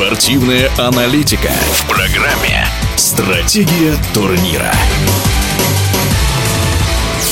Спортивная аналитика в программе «Стратегия турнира».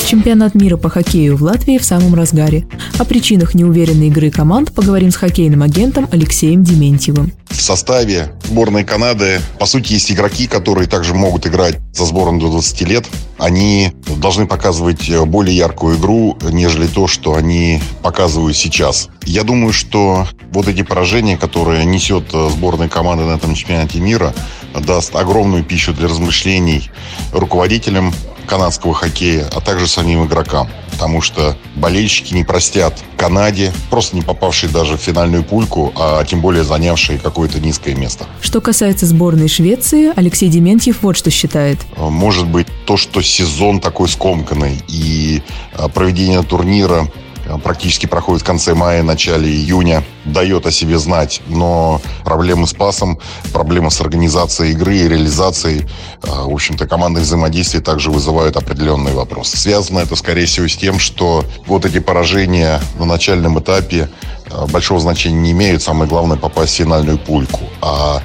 Чемпионат мира по хоккею в Латвии в самом разгаре. О причинах неуверенной игры команд поговорим с хоккейным агентом Алексеем Дементьевым. В составе сборной Канады, по сути, есть игроки, которые также могут играть за сборную до 20 лет. Они должны показывать более яркую игру, нежели то, что они показывают сейчас. Я думаю, что вот эти поражения, которые несет сборная команда на этом чемпионате мира, даст огромную пищу для размышлений руководителям канадского хоккея, а также самим игрокам. Потому что болельщики не простят Канаде, просто не попавшей даже в финальную пульку, а тем более занявшей какое-то низкое место. Что касается сборной Швеции, Алексей Дементьев вот что считает. Может быть, то, что сезон такой скомканный и а, проведение турнира Э, практически проходит в конце мая, начале июня, дает о себе знать. Но проблемы с пасом, проблемы с организацией игры и реализацией, э, в общем-то, командных взаимодействий также вызывают определенные вопросы. Связано это, скорее всего, с тем, что вот эти поражения на начальном этапе э, большого значения не имеют. Самое главное попасть в финальную пульку. А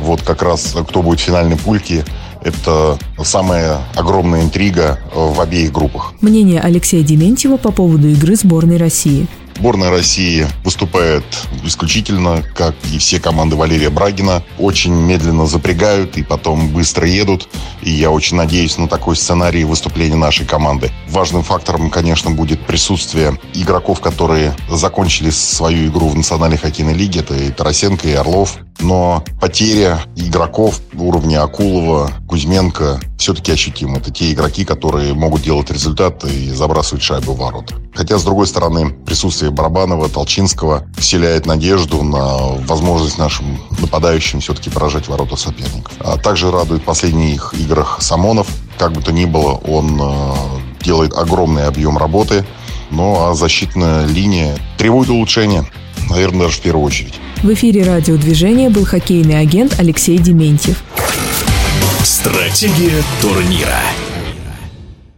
вот как раз кто будет в финальной пульке – это самая огромная интрига в обеих группах. Мнение Алексея Дементьева по поводу игры сборной России. Сборная России выступает исключительно, как и все команды Валерия Брагина. Очень медленно запрягают и потом быстро едут. И я очень надеюсь на такой сценарий выступления нашей команды. Важным фактором, конечно, будет присутствие игроков, которые закончили свою игру в Национальной хоккейной лиге. Это и Тарасенко, и Орлов но потеря игроков уровня Акулова, Кузьменко все-таки ощутима. Это те игроки, которые могут делать результат и забрасывать шайбу в ворота. Хотя, с другой стороны, присутствие Барабанова, Толчинского вселяет надежду на возможность нашим нападающим все-таки поражать ворота соперников. А также радует в последних играх Самонов. Как бы то ни было, он э, делает огромный объем работы, ну а защитная линия требует улучшения, наверное, даже в первую очередь. В эфире радиодвижения был хоккейный агент Алексей Дементьев. Стратегия турнира.